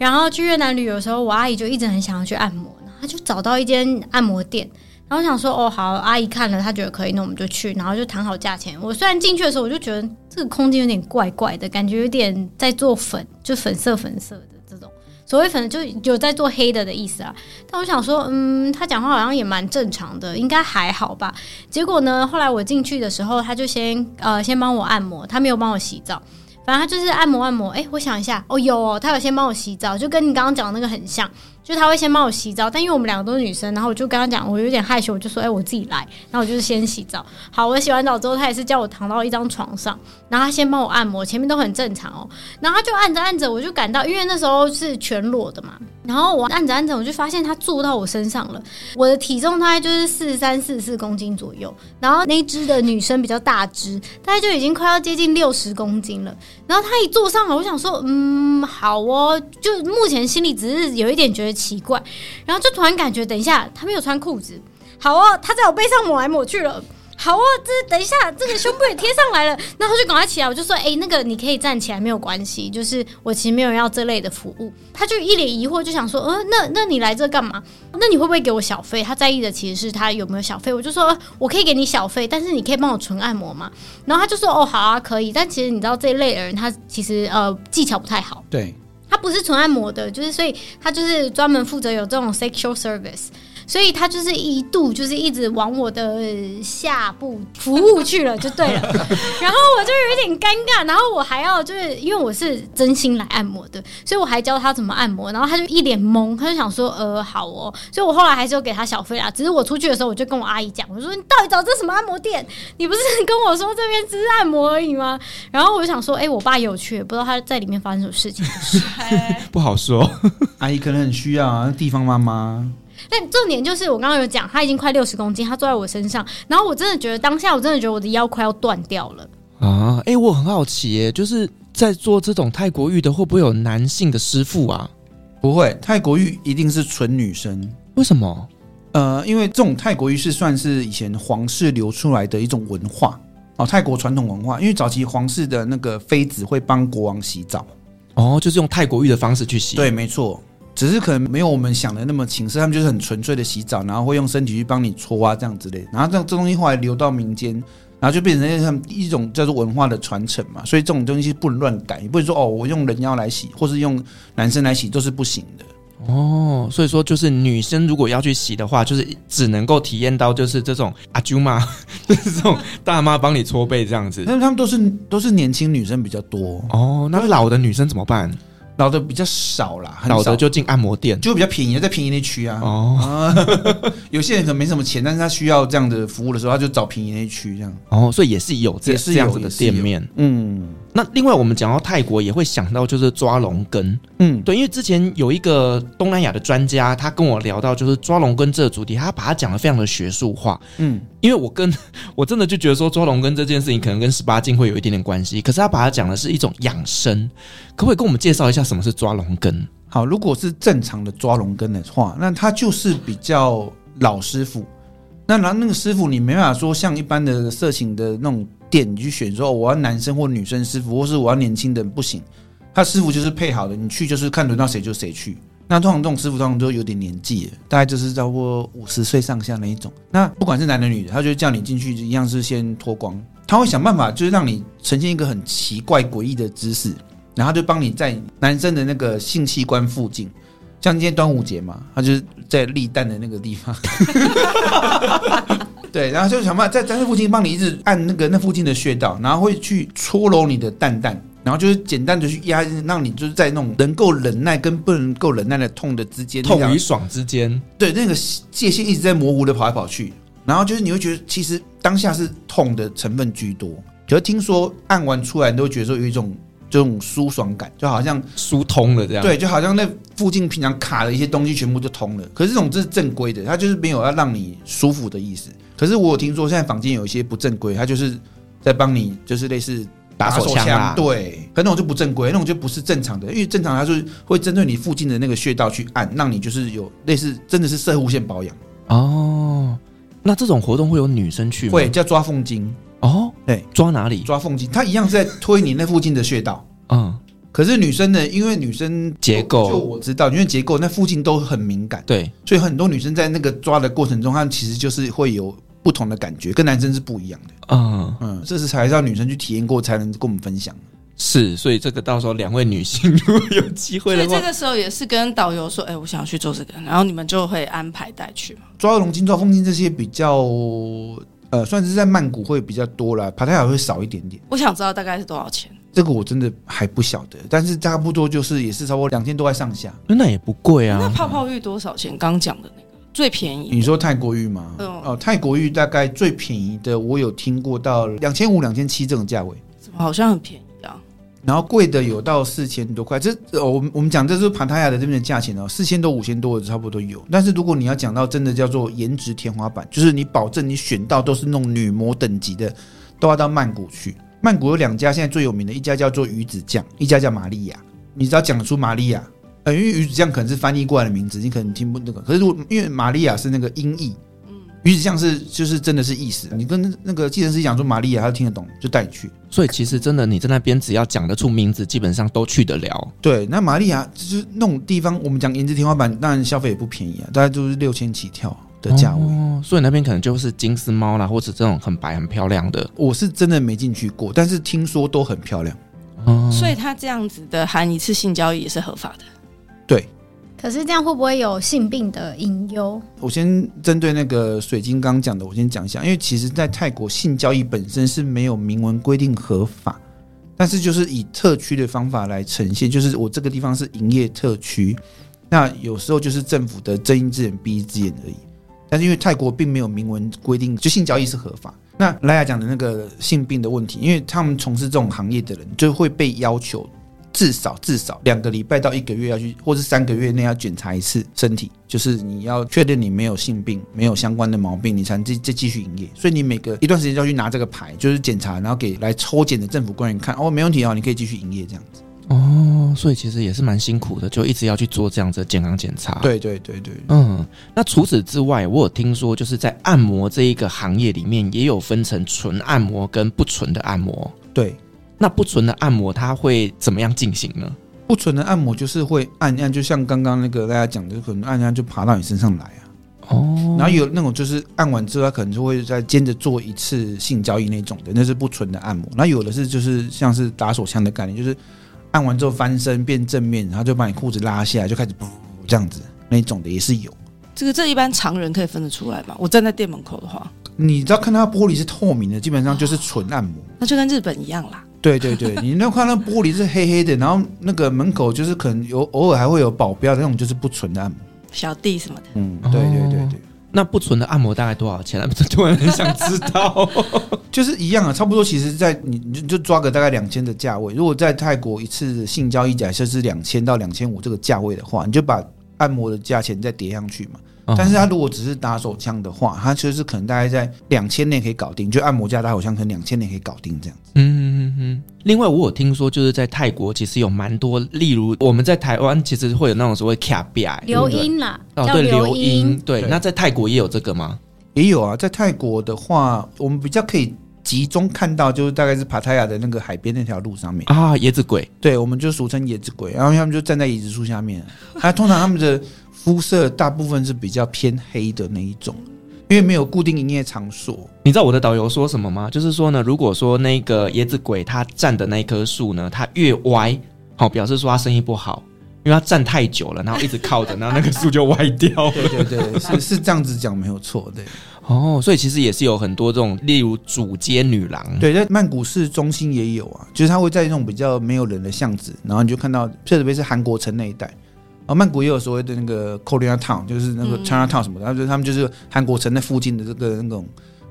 然后去越南旅游的时候，我阿姨就一直很想要去按摩，她就找到一间按摩店，然后我想说哦好，阿姨看了她觉得可以，那我们就去，然后就谈好价钱。我虽然进去的时候我就觉得这个空间有点怪怪的，感觉有点在做粉，就粉色粉色的这种，所谓粉就有在做黑的的意思啊。但我想说，嗯，他讲话好像也蛮正常的，应该还好吧。结果呢，后来我进去的时候，他就先呃先帮我按摩，他没有帮我洗澡。然后他就是按摩按摩，哎、我想一下，哦，有哦，他有先帮我洗澡，就跟你刚刚讲的那个很像，就他会先帮我洗澡，但因为我们两个都是女生，然后我就跟他讲，我有点害羞，我就说，哎、我自己来，然后我就是先洗澡。好，我洗完澡之后，他也是叫我躺到一张床上，然后他先帮我按摩，前面都很正常哦，然后他就按着按着，我就感到，因为那时候是全裸的嘛，然后我按着按着，我就发现他坐到我身上了，我的体重大概就是四十三、四十四公斤左右，然后那只的女生比较大只，大概就已经快要接近六十公斤了。然后他一坐上来，我想说，嗯，好哦。就目前心里只是有一点觉得奇怪，然后就突然感觉，等一下他没有穿裤子，好哦，他在我背上抹来抹去了。好哦，这等一下，这个胸部也贴上来了，然后就赶快起来，我就说，哎、那个你可以站起来，没有关系，就是我其实没有要这类的服务。他就一脸疑惑，就想说，呃，那那你来这干嘛？那你会不会给我小费？他在意的其实是他有没有小费。我就说，我可以给你小费，但是你可以帮我纯按摩吗？然后他就说，哦，好啊，可以。但其实你知道这一类的人，他其实呃技巧不太好，对，不是纯按摩的，就是所以他就是专门负责有这种 sexual service。所以他就是一度就是一直往我的下部服务去了，就对了。然后我就有一点尴尬，然后我还要就是因为我是真心来按摩的，所以我还教他怎么按摩。然后他就一脸懵，他就想说呃好哦。所以我后来还是有给他小费啦。只是我出去的时候，我就跟我阿姨讲，我说你到底找这什么按摩店？你不是跟我说这边只是按摩而已吗？然后我就想说，哎、欸，我爸也有去，不知道他在里面发生什么事情。不好说，阿姨可能很需要啊，地方妈妈。但重点就是，我刚刚有讲，他已经快六十公斤，他坐在我身上，然后我真的觉得当下，我真的觉得我的腰快要断掉了啊！哎、欸，我很好奇耶，就是在做这种泰国浴的，会不会有男性的师傅啊？不会，泰国浴一定是纯女生。为什么？呃，因为这种泰国浴是算是以前皇室流出来的一种文化哦，泰国传统文化。因为早期皇室的那个妃子会帮国王洗澡，哦，就是用泰国浴的方式去洗。对，没错。只是可能没有我们想的那么情色，他们就是很纯粹的洗澡，然后会用身体去帮你搓啊这样之类，然后这这东西后来流到民间，然后就变成一种叫做文化的传承嘛，所以这种东西不能乱改，不能说哦我用人妖来洗，或是用男生来洗都是不行的。哦，所以说就是女生如果要去洗的话，就是只能够体验到就是这种阿舅妈，就 是这种大妈帮你搓背这样子，但是他们都是都是年轻女生比较多哦，那老的女生怎么办？老的比较少啦，老的就进按摩店，就比较便宜，在便宜那区啊。哦，有些人可能没什么钱，但是他需要这样的服务的时候，他就找便宜那区这样。哦，所以也是有这也是这样子的店面。嗯，那另外我们讲到泰国，也会想到就是抓龙根。嗯，对，因为之前有一个东南亚的专家，他跟我聊到就是抓龙根这个主题，他把它讲得非常的学术化。嗯，因为我跟 我真的就觉得说抓龙根这件事情可能跟十八禁会有一点点关系，可是他把它讲的是一种养生，可不可以跟我们介绍一下？什么是抓龙根？好，如果是正常的抓龙根的话，那他就是比较老师傅。那然那个师傅，你没办法说像一般的色情的那种店，你去选说我要男生或女生师傅，或是我要年轻的，不行。他师傅就是配好的，你去就是看轮到谁就谁去。那通常这种师傅通常都有点年纪了，大概就是超过 五十岁上下那一种。那不管是男的女的，他就叫你进去一样是先脱光，他会想办法就是让你呈现一个很奇怪诡异的姿势。然后就帮你在男生的那个性器官附近，像今天端午节嘛，他就是在立蛋的那个地方，对，然后就想办法在在那附近帮你一直按那个那附近的穴道，然后会去搓揉你的蛋蛋，然然后就是简单的去压，让你就是在那种能够忍耐跟不能够忍耐的痛的之间，痛与爽之间，对那个界限一直在模糊的跑来跑去。然后就是你会觉得，其实当下是痛的成分居多。可是听说按完出来，你都会觉得说有一种这种舒爽感，就好像疏通了这样。对，就好像那附近平常卡的一些东西全部就通了。可是这种这是正规的，它就是没有要让你舒服的意思。可是我有听说现在房间有一些不正规，它就是在帮你就是类似打手枪，对，可那种就不正规，那种就不是正常的，因为正常它是会针对你附近的那个穴道去按，让你就是有类似真的是射护腺保养哦。那这种活动会有女生去吗？会叫抓凤筋哦，对，抓哪里？抓凤筋，它一样是在推你那附近的穴道。嗯，可是女生呢，因为女生结构，就我知道，因为结构那附近都很敏感，对，所以很多女生在那个抓的过程中，她其实就是会有不同的感觉，跟男生是不一样的。嗯嗯，这是才让女生去体验过，才能跟我们分享。是，所以这个到时候两位女性如果有机会的话，所以这个时候也是跟导游说，哎、欸，我想要去做这个，然后你们就会安排带去嘛。抓龙筋、抓凤筋这些比较，呃，算是在曼谷会比较多啦，帕塔亚会少一点点。我想知道大概是多少钱？这个我真的还不晓得，但是差不多就是也是差不多两千多块上下，那也不贵啊。那泡泡浴多少钱？刚讲的那个最便宜？你说泰国浴吗？嗯、哦，泰国浴大概最便宜的，我有听过到两千五、两千七这种价位，怎么好像很便宜？然后贵的有到四千多块，这我们我们讲这是帕塔亚的这边的价钱哦，四千多、五千多的差不多有。但是如果你要讲到真的叫做颜值天花板，就是你保证你选到都是那种女模等级的，都要到曼谷去。曼谷有两家现在最有名的，一家叫做鱼子酱，一家叫玛利亚。你只要讲出玛利亚，呃，因为鱼子酱可能是翻译过来的名字，你可能听不那个。可是如果因为玛利亚是那个音译。鱼子酱是就是真的是意思，你跟那个计程师讲说玛利亚，他听得懂，就带你去。所以其实真的你在那边只要讲得出名字，基本上都去得了。对，那玛利亚就是那种地方，我们讲颜值天花板，当然消费也不便宜啊，大概都是六千起跳的价位。哦，所以那边可能就是金丝猫啦，或者这种很白很漂亮的。我是真的没进去过，但是听说都很漂亮。哦，所以他这样子的含一次性交易也是合法的。可是这样会不会有性病的隐忧？我先针对那个水晶刚讲的，我先讲一下。因为其实，在泰国性交易本身是没有明文规定合法，但是就是以特区的方法来呈现，就是我这个地方是营业特区，那有时候就是政府的睁一只眼闭一只眼而已。但是因为泰国并没有明文规定，就性交易是合法。那莱雅讲的那个性病的问题，因为他们从事这种行业的人就会被要求。至少至少两个礼拜到一个月要去，或是三个月内要检查一次身体，就是你要确定你没有性病，没有相关的毛病，你才能再再继续营业。所以你每隔一段时间就要去拿这个牌，就是检查，然后给来抽检的政府官员看，哦，没问题哦，你可以继续营业这样子。哦，所以其实也是蛮辛苦的，就一直要去做这样子的健康检查。对对对对，嗯。那除此之外，我有听说，就是在按摩这一个行业里面，也有分成纯按摩跟不纯的按摩。对。那不纯的按摩它会怎么样进行呢？不纯的按摩就是会按按，就像刚刚那个大家讲的，可能按按就爬到你身上来啊。哦。然后有那种就是按完之后，他可能就会再接着做一次性交易那种的，那是不纯的按摩。那有的是就是像是打手枪的概念，就是按完之后翻身变正面，然后就把你裤子拉下来，就开始噗这样子那种的也是有。这个这一般常人可以分得出来吧？我站在店门口的话，你只要看它玻璃是透明的，基本上就是纯按摩。那就跟日本一样啦。对对对，你那看那玻璃是黑黑的，然后那个门口就是可能有偶尔还会有保镖，那种就是不纯的按摩，小弟什么的。嗯，对对对对。那不纯的按摩大概多少钱啊？突然很想知道。就是一样啊，差不多。其实，在你你就抓个大概两千的价位。如果在泰国一次性交易假设是两千到两千五这个价位的话，你就把按摩的价钱再叠上去嘛。但是他如果只是打手枪的话，他其实可能大概在两千内可以搞定，就按摩加打手枪可能两千内可以搞定这样子。嗯嗯嗯。另外，我有听说就是在泰国其实有蛮多，例如我们在台湾其实会有那种所谓卡比亚流音啦，哦对，流音对。那在泰国也有这个吗？也有啊，在泰国的话，我们比较可以集中看到，就是大概是帕塔亚的那个海边那条路上面啊，椰子鬼，对，我们就俗称椰子鬼，然后他们就站在椰子树下面，还通常他们的。肤色大部分是比较偏黑的那一种，因为没有固定营业场所。你知道我的导游说什么吗？就是说呢，如果说那个椰子鬼他站的那棵树呢，它越歪，好表示说他生意不好；因为他站太久了，然后一直靠着，然后那个树就歪掉了。对对对，是是这样子讲没有错，对。哦，所以其实也是有很多这种，例如主街女郎，对，在曼谷市中心也有啊，就是他会在那种比较没有人的巷子，然后你就看到，特别是韩国城那一带。哦，曼谷也有所谓的那个 Korea Town，就是那个 China Town 什么的，他、嗯、就他们就是韩国城那附近的这个那种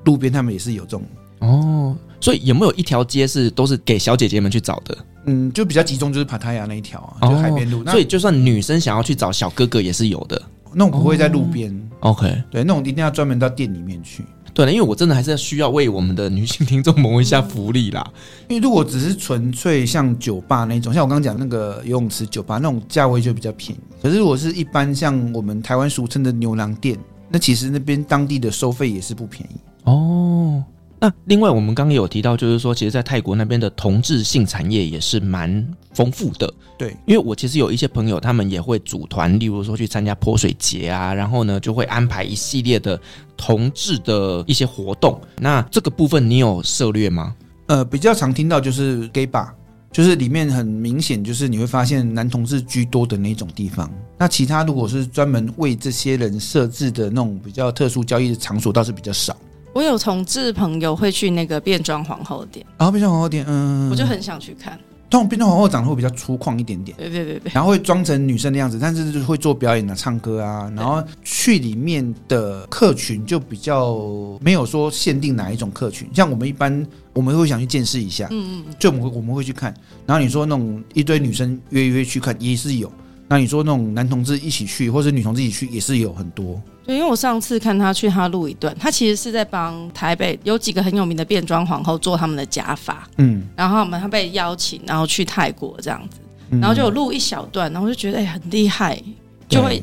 路边，他们也是有这种。哦，所以有没有一条街是都是给小姐姐们去找的？嗯，就比较集中，就是帕塔亚那一条啊，就海边路。哦、所以就算女生想要去找小哥哥也是有的，那种不会在路边。哦、OK，对，那种一定要专门到店里面去。对了，因为我真的还是需要为我们的女性听众谋一下福利啦。因为如果只是纯粹像酒吧那种，像我刚刚讲那个游泳池酒吧那种，价位就比较便宜。可是如果是一般像我们台湾俗称的牛郎店，那其实那边当地的收费也是不便宜哦。那另外，我们刚刚有提到，就是说，其实，在泰国那边的同质性产业也是蛮丰富的。对，因为我其实有一些朋友，他们也会组团，例如说去参加泼水节啊，然后呢，就会安排一系列的同志的一些活动。那这个部分你有涉略吗？呃，比较常听到就是 gay bar，就是里面很明显就是你会发现男同志居多的那种地方。那其他如果是专门为这些人设置的那种比较特殊交易的场所，倒是比较少。我有同志朋友会去那个变装皇后店，然后变装皇后店，嗯，我就很想去看。这种变装皇后长得会比较粗犷一点点，对对对对，然后会装成女生的样子，但是就是会做表演啊、唱歌啊，然后去里面的客群就比较没有说限定哪一种客群，像我们一般我们会想去见识一下，嗯嗯，就我们会我们会去看，然后你说那种一堆女生约约去看也是有。那你说那种男同志一起去，或者女同志一起去，也是有很多。对，因为我上次看他去，他录一段，他其实是在帮台北有几个很有名的变装皇后做他们的假发。嗯，然后我们他被邀请，然后去泰国这样子，然后就有录一小段，然后我就觉得哎、欸、很厉害，就会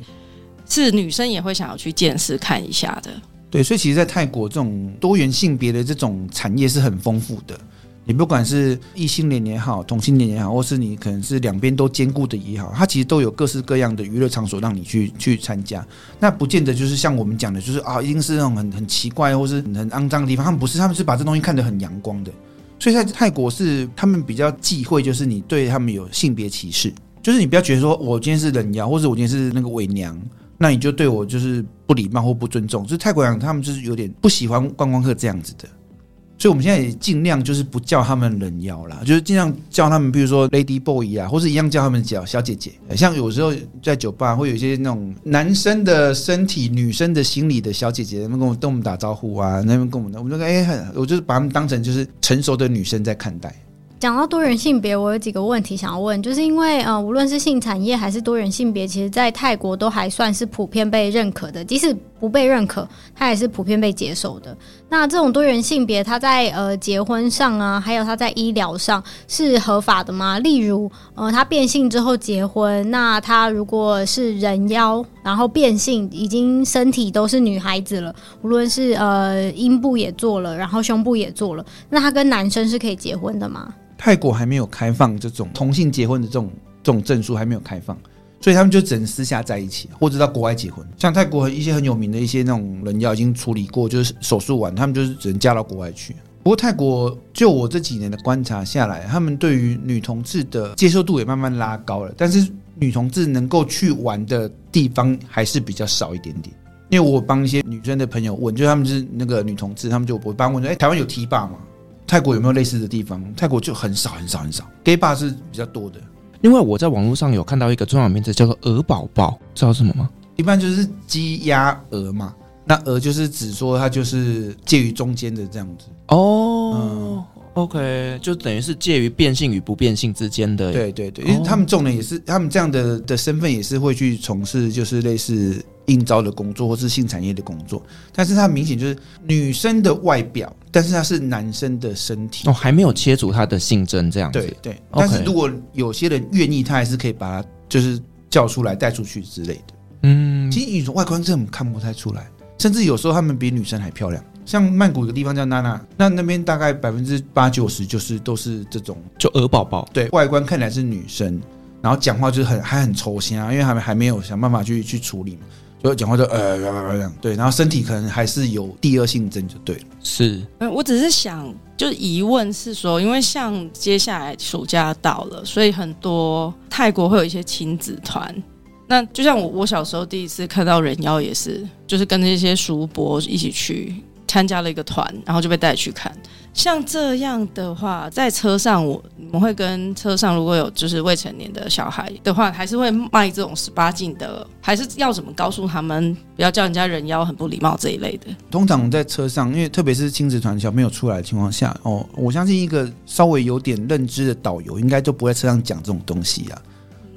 是女生也会想要去见识看一下的。对，所以其实，在泰国这种多元性别的这种产业是很丰富的。你不管是异性恋也好，同性恋也好，或是你可能是两边都兼顾的也好，它其实都有各式各样的娱乐场所让你去去参加。那不见得就是像我们讲的，就是啊，一定是那种很很奇怪或是很肮脏的地方。他们不是，他们是把这东西看得很阳光的。所以在泰国是他们比较忌讳，就是你对他们有性别歧视，就是你不要觉得说我今天是人妖，或者我今天是那个伪娘，那你就对我就是不礼貌或不尊重。就是泰国人他们就是有点不喜欢观光客这样子的。所以，我们现在也尽量就是不叫他们人妖啦，就是尽量叫他们，比如说 Lady Boy 啊，或是一样叫他们叫小姐姐。像有时候在酒吧会有一些那种男生的身体、女生的心理的小姐姐，他们跟我们跟我们打招呼啊，那边跟我们，我们就说哎，我就是把他们当成就是成熟的女生在看待。讲到多元性别，我有几个问题想要问，就是因为呃，无论是性产业还是多元性别，其实在泰国都还算是普遍被认可的，即使不被认可，它也是普遍被接受的。那这种多元性别，他在呃结婚上啊，还有他在医疗上是合法的吗？例如，呃，他变性之后结婚，那他如果是人妖，然后变性，已经身体都是女孩子了，无论是呃阴部也做了，然后胸部也做了，那他跟男生是可以结婚的吗？泰国还没有开放这种同性结婚的这种这种证书还没有开放，所以他们就只能私下在一起，或者到国外结婚。像泰国一些很有名的一些那种人妖已经处理过，就是手术完，他们就是只能嫁到国外去。不过泰国就我这几年的观察下来，他们对于女同志的接受度也慢慢拉高了，但是女同志能够去玩的地方还是比较少一点点。因为我帮一些女生的朋友问，就他们是那个女同志，他们就我帮问说：“哎，台湾有 T 吧吗？”泰国有没有类似的地方？泰国就很少很少很少，gay bar 是比较多的。另外，我在网络上有看到一个中文名字叫做“鹅宝宝”，知道什么吗？一般就是鸡鸭鹅嘛。那鹅就是指说它就是介于中间的这样子。哦、嗯、，OK，就等于是介于变性与不变性之间的。对对对，因为他们众人也是，他们这样的的身份也是会去从事，就是类似。应招的工作或是性产业的工作，但是他明显就是女生的外表，但是他是男生的身体哦，还没有切除他的性征这样子。对对，但是如果有些人愿意，他还是可以把他就是叫出来带出去之类的。嗯，其实女生外观真的看不太出来，甚至有时候他们比女生还漂亮。像曼谷有个地方叫娜娜，那那边大概百分之八九十就是都是这种，就鹅宝宝。对，外观看起来是女生，然后讲话就是很还很抽象啊，因为还还没有想办法去去处理嘛。就讲话就呃这样，对，然后身体可能还是有第二性征，就对了。是，嗯，我只是想，就是疑问是说，因为像接下来暑假到了，所以很多泰国会有一些亲子团。那就像我，我小时候第一次看到人妖也是，就是跟那些叔伯一起去参加了一个团，然后就被带去看。像这样的话，在车上我我们会跟车上如果有就是未成年的小孩的话，还是会卖这种十八禁的，还是要怎么告诉他们不要叫人家人妖很不礼貌这一类的？通常在车上，因为特别是亲子团小朋友出来的情况下，哦，我相信一个稍微有点认知的导游应该就不会车上讲这种东西啊。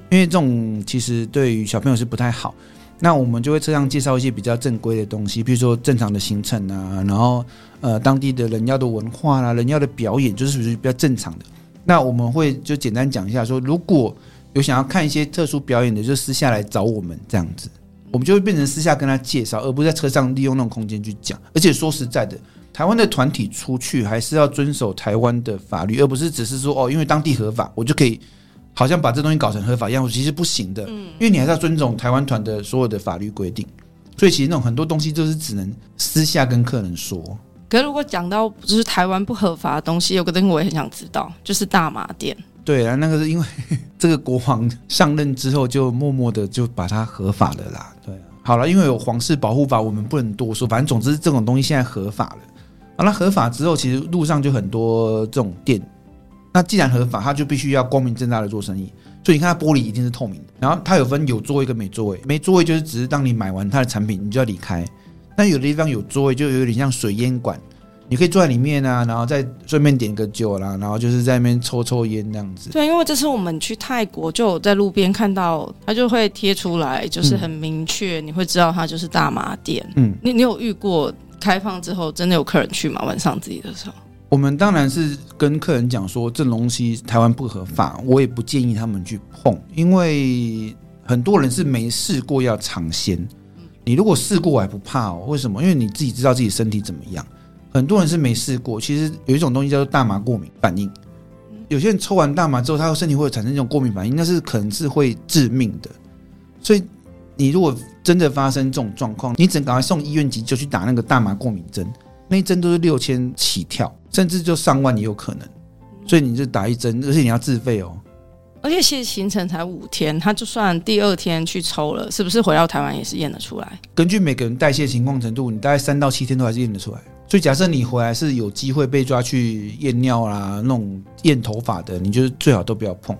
因为这种其实对于小朋友是不太好，那我们就会车上介绍一些比较正规的东西，比如说正常的行程啊，然后呃当地的人妖的文化啦、啊，人妖的表演就是属于比较正常的。那我们会就简单讲一下，说如果有想要看一些特殊表演的，就私下来找我们这样子，我们就会变成私下跟他介绍，而不是在车上利用那种空间去讲。而且说实在的，台湾的团体出去还是要遵守台湾的法律，而不是只是说哦，因为当地合法，我就可以。好像把这东西搞成合法一样，其实不行的。嗯，因为你还是要尊重台湾团的所有的法律规定，所以其实那种很多东西就是只能私下跟客人说。可是如果讲到就是台湾不合法的东西，有个东西我也很想知道，就是大麻店。对啊，那个是因为这个国王上任之后就默默的就把它合法了啦。对啊，好了，因为有皇室保护法，我们不能多说。反正总之这种东西现在合法了。好了，合法之后，其实路上就很多这种店。那既然合法，他就必须要光明正大的做生意。所以你看，它玻璃一定是透明的。然后它有分有座位跟没座位，没座位就是只是当你买完它的产品，你就要离开。但有的地方有座位，就有点像水烟馆，你可以坐在里面啊，然后再顺便点个酒啦，然后就是在那边抽抽烟这样子。对，因为这次我们去泰国，就有在路边看到，它就会贴出来，就是很明确，你会知道它就是大麻店。嗯，你你有遇过开放之后真的有客人去吗？晚上自己的时候？我们当然是跟客人讲说，这东西台湾不合法，我也不建议他们去碰，因为很多人是没试过要尝鲜。你如果试过我还不怕哦？为什么？因为你自己知道自己身体怎么样。很多人是没试过，其实有一种东西叫做大麻过敏反应。有些人抽完大麻之后，他的身体会产生一种过敏反应，那是可能是会致命的。所以你如果真的发生这种状况，你只能赶快送医院急救去打那个大麻过敏针。那一针都是六千起跳，甚至就上万也有可能，所以你就打一针，而且你要自费哦。而且其实行程才五天，他就算第二天去抽了，是不是回到台湾也是验得出来？根据每个人代谢情况程度，你大概三到七天都还是验得出来。所以假设你回来是有机会被抓去验尿啦，那种验头发的，你就是最好都不要碰。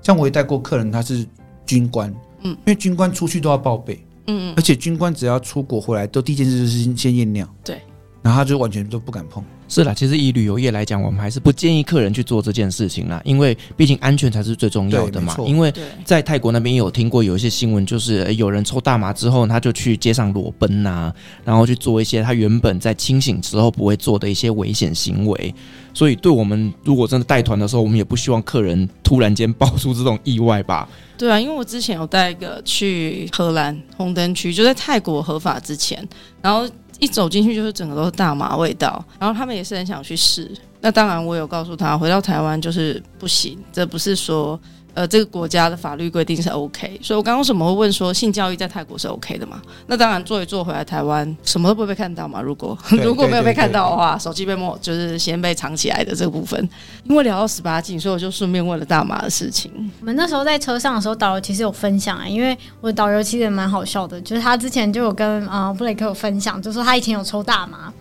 像我也带过客人，他是军官，嗯，因为军官出去都要报备，嗯嗯，而且军官只要出国回来，都第一件事就是先验尿，对。然后他就完全都不敢碰。是啦，其实以旅游业来讲，我们还是不建议客人去做这件事情啦，因为毕竟安全才是最重要的嘛。因为在泰国那边有听过有一些新闻，就是有人抽大麻之后，他就去街上裸奔呐、啊，然后去做一些他原本在清醒之后不会做的一些危险行为。所以，对我们如果真的带团的时候，我们也不希望客人突然间爆出这种意外吧？对啊，因为我之前有带一个去荷兰红灯区，就在泰国合法之前，然后。一走进去就是整个都是大麻味道，然后他们也是很想去试。那当然，我有告诉他，回到台湾就是不行，这不是说。呃，这个国家的法律规定是 OK，所以我刚刚为什么会问说性教育在泰国是 OK 的嘛？那当然做一做回来台湾什么都不会被看到嘛。如果 如果没有被看到的话，手机被没就是先被藏起来的这个部分。因为聊到十八禁，所以我就顺便问了大麻的事情。我们那时候在车上的时候，导游其实有分享啊，因为我的导游其实也蛮好笑的，就是他之前就有跟啊、呃、布雷克有分享，就是说他以前有抽大麻。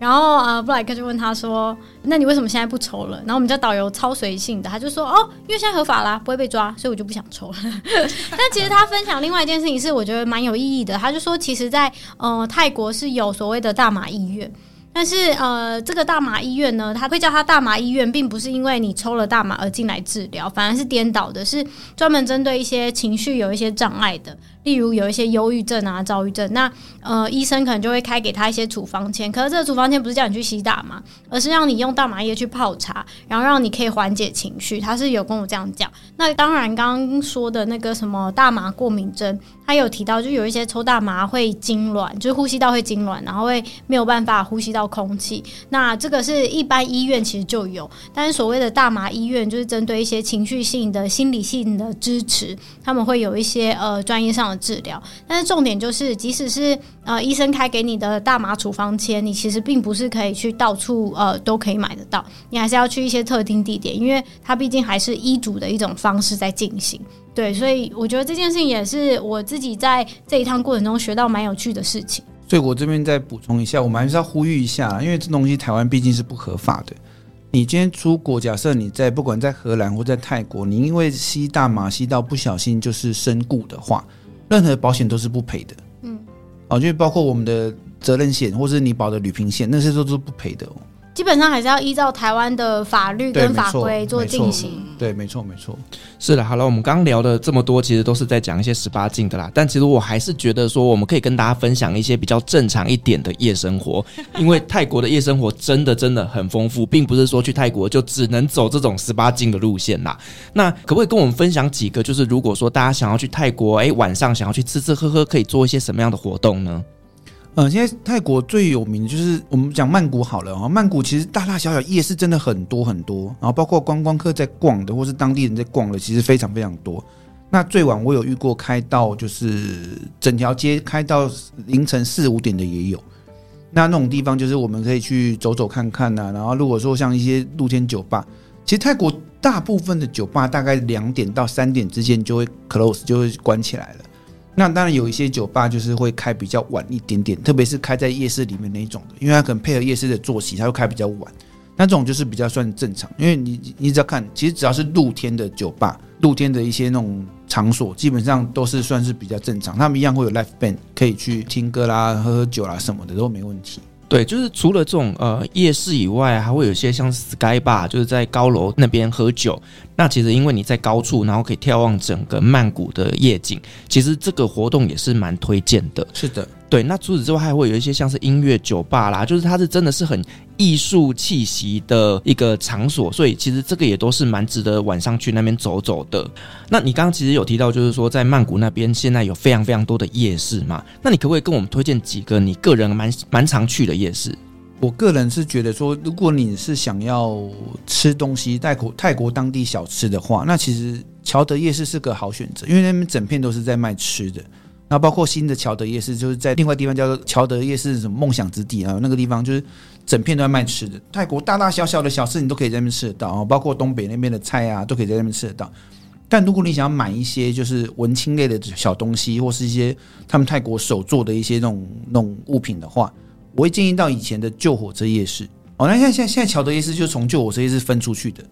然后呃，布莱克就问他说：“那你为什么现在不抽了？”然后我们家导游超随性的，他就说：“哦，因为现在合法啦，不会被抓，所以我就不想抽了。”但其实他分享另外一件事情是我觉得蛮有意义的，他就说其实在呃泰国是有所谓的大麻医院。但是，呃，这个大麻医院呢，他会叫他大麻医院，并不是因为你抽了大麻而进来治疗，反而是颠倒的，是专门针对一些情绪有一些障碍的，例如有一些忧郁症啊、躁郁症，那呃，医生可能就会开给他一些处方签。可是这个处方签不是叫你去吸大麻，而是让你用大麻叶去泡茶，然后让你可以缓解情绪。他是有跟我这样讲。那当然，刚刚说的那个什么大麻过敏症。他有提到，就有一些抽大麻会痉挛，就是呼吸道会痉挛，然后会没有办法呼吸到空气。那这个是一般医院其实就有，但是所谓的大麻医院就是针对一些情绪性的、心理性的支持，他们会有一些呃专业上治疗。但是重点就是，即使是呃医生开给你的大麻处方签，你其实并不是可以去到处呃都可以买得到，你还是要去一些特定地点，因为它毕竟还是医嘱的一种方式在进行。对，所以我觉得这件事情也是我自己在这一趟过程中学到蛮有趣的事情。所以我这边再补充一下，我们还是要呼吁一下，因为这东西台湾毕竟是不合法的。你今天出国，假设你在不管在荷兰或在泰国，你因为吸大麻吸到不小心就是身故的话，任何保险都是不赔的。嗯，哦，就包括我们的责任险或是你保的旅平险，那些都是不赔的哦。基本上还是要依照台湾的法律跟法规做进行。对，没错，没错。是的，好了，我们刚刚聊的这么多，其实都是在讲一些十八禁的啦。但其实我还是觉得说，我们可以跟大家分享一些比较正常一点的夜生活，因为泰国的夜生活真的真的很丰富，并不是说去泰国就只能走这种十八禁的路线啦。那可不可以跟我们分享几个？就是如果说大家想要去泰国，哎，晚上想要去吃吃喝喝，可以做一些什么样的活动呢？嗯，现在泰国最有名就是我们讲曼谷好了啊，曼谷其实大大小小夜市真的很多很多，然后包括观光客在逛的，或是当地人在逛的，其实非常非常多。那最晚我有遇过开到就是整条街开到凌晨四五点的也有。那那种地方就是我们可以去走走看看呐。然后如果说像一些露天酒吧，其实泰国大部分的酒吧大概两点到三点之间就会 close 就会关起来了。那当然有一些酒吧就是会开比较晚一点点，特别是开在夜市里面那一种的，因为它可能配合夜市的作息，它会开比较晚。那这种就是比较算正常，因为你你只要看，其实只要是露天的酒吧、露天的一些那种场所，基本上都是算是比较正常。他们一样会有 live band 可以去听歌啦、喝喝酒啦什么的都没问题。对，就是除了这种呃夜市以外，还会有些像 Sky Bar，就是在高楼那边喝酒。那其实因为你在高处，然后可以眺望整个曼谷的夜景，其实这个活动也是蛮推荐的。是的。对，那除此之外还会有一些像是音乐酒吧啦，就是它是真的是很艺术气息的一个场所，所以其实这个也都是蛮值得晚上去那边走走的。那你刚刚其实有提到，就是说在曼谷那边现在有非常非常多的夜市嘛，那你可不可以跟我们推荐几个你个人蛮蛮常去的夜市？我个人是觉得说，如果你是想要吃东西，泰国泰国当地小吃的话，那其实乔德夜市是个好选择，因为那边整片都是在卖吃的。那包括新的乔德夜市，就是在另外地方叫做乔德夜市，什么梦想之地啊，那个地方就是整片都在卖吃的。泰国大大小小的小吃，你都可以在那边吃得到啊，包括东北那边的菜啊，都可以在那边吃得到。但如果你想要买一些就是文青类的小东西，或是一些他们泰国手做的一些那种那种物品的话，我会建议到以前的旧火车夜市。哦，那现在现在现在乔德夜市就是从旧火车夜市分出去的。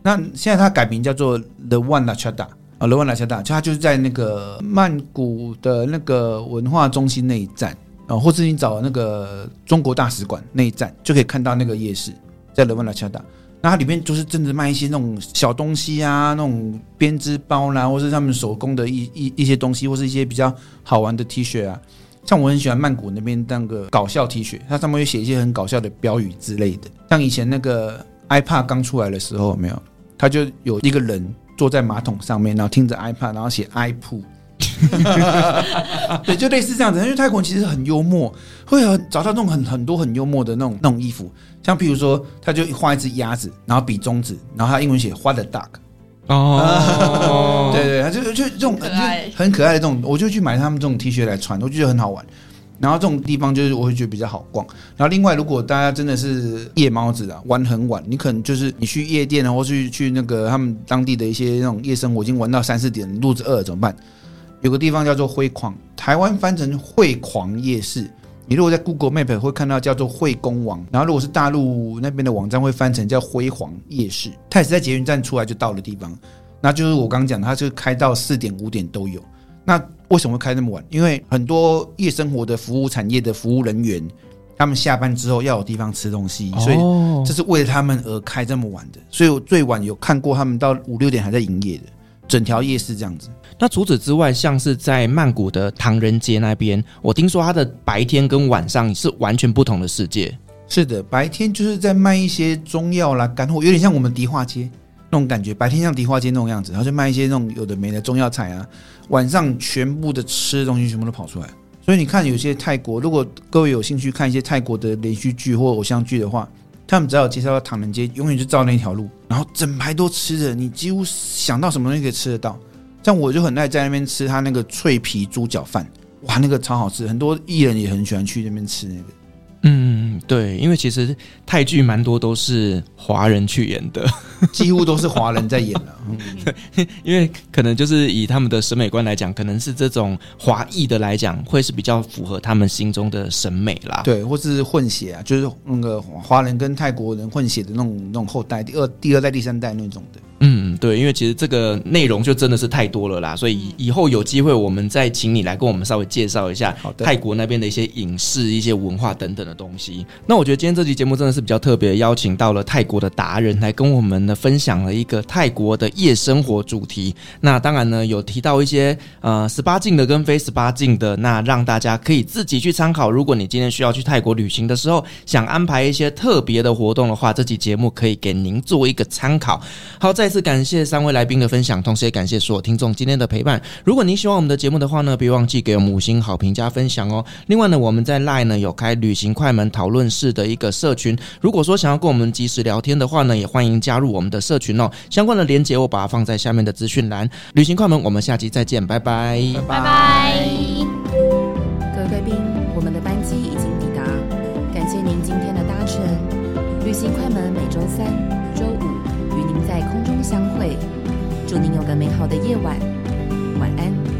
那现在它改名叫做 The One Ratchada。啊，罗万来加大，就它就是在那个曼谷的那个文化中心那一站啊，或者你找那个中国大使馆那一站，就可以看到那个夜市，在罗万来加大。那它里面就是真的卖一些那种小东西啊，那种编织包啦，或是他们手工的一一一些东西，或是一些比较好玩的 T 恤啊。像我很喜欢曼谷那边那个搞笑 T 恤，它上面会写一些很搞笑的标语之类的。像以前那个 iPad 刚出来的时候，有没有，它就有一个人。坐在马桶上面，然后听着 iPad，然后写 iPod，对，就类似这样子。因为泰国人其实很幽默，会很找到那种很很多很幽默的那种那种衣服，像譬如说，他就画一只鸭子，然后比中指，然后他英文写 What the duck，哦，对对，他就就这种很可爱，很可爱的这种，我就去买他们这种 T 恤来穿，我就觉得很好玩。然后这种地方就是我会觉得比较好逛。然后另外，如果大家真的是夜猫子啊，玩很晚，你可能就是你去夜店啊，或去去那个他们当地的一些那种夜生活，已经玩到三四点，肚子饿了怎么办？有个地方叫做辉煌，台湾翻成会狂夜市。你如果在 Google Map 会看到叫做会公王，然后如果是大陆那边的网站会翻成叫辉煌夜市。它也是在捷运站出来就到的地方，那就是我刚讲，它就开到四点五点都有。那为什么会开那么晚？因为很多夜生活的服务产业的服务人员，他们下班之后要有地方吃东西，所以这是为了他们而开这么晚的。所以我最晚有看过他们到五六点还在营业的，整条夜市这样子。那除此之外，像是在曼谷的唐人街那边，我听说它的白天跟晚上是完全不同的世界。是的，白天就是在卖一些中药啦、干货，有点像我们迪化街。那种感觉，白天像迪化街那种样子，然后就卖一些那种有的没的中药材啊。晚上全部的吃的东西全部都跑出来，所以你看，有些泰国，如果各位有兴趣看一些泰国的连续剧或偶像剧的话，他们只要有介绍到唐人街，永远就照那条路，然后整排都吃的，你几乎想到什么东西可以吃得到。像我就很爱在那边吃他那个脆皮猪脚饭，哇，那个超好吃，很多艺人也很喜欢去那边吃那个。嗯，对，因为其实泰剧蛮多都是华人去演的，几乎都是华人在演的。嗯，因为可能就是以他们的审美观来讲，可能是这种华裔的来讲，会是比较符合他们心中的审美啦。对，或是混血啊，就是那个华人跟泰国人混血的那种那种后代，第二第二代、第三代那种的。嗯，对，因为其实这个内容就真的是太多了啦，所以以后有机会我们再请你来跟我们稍微介绍一下泰国那边的一些影视、一些文化等等的东西。那我觉得今天这期节目真的是比较特别，邀请到了泰国的达人来跟我们呢分享了一个泰国的夜生活主题。那当然呢有提到一些呃十八禁的跟非十八禁的，那让大家可以自己去参考。如果你今天需要去泰国旅行的时候，想安排一些特别的活动的话，这期节目可以给您做一个参考。好，再次感谢谢谢三位来宾的分享，同时也感谢所有听众今天的陪伴。如果您喜欢我们的节目的话呢，别忘记给我们五星好评加分享哦。另外呢，我们在 LINE 呢有开旅行快门讨论室的一个社群，如果说想要跟我们即时聊天的话呢，也欢迎加入我们的社群哦。相关的链接我把它放在下面的资讯栏。旅行快门，我们下期再见，拜拜，拜拜。各位贵宾，我们的班机已经抵达，感谢您今天的搭乘。旅行快门每周三、祝您有个美好的夜晚，晚安。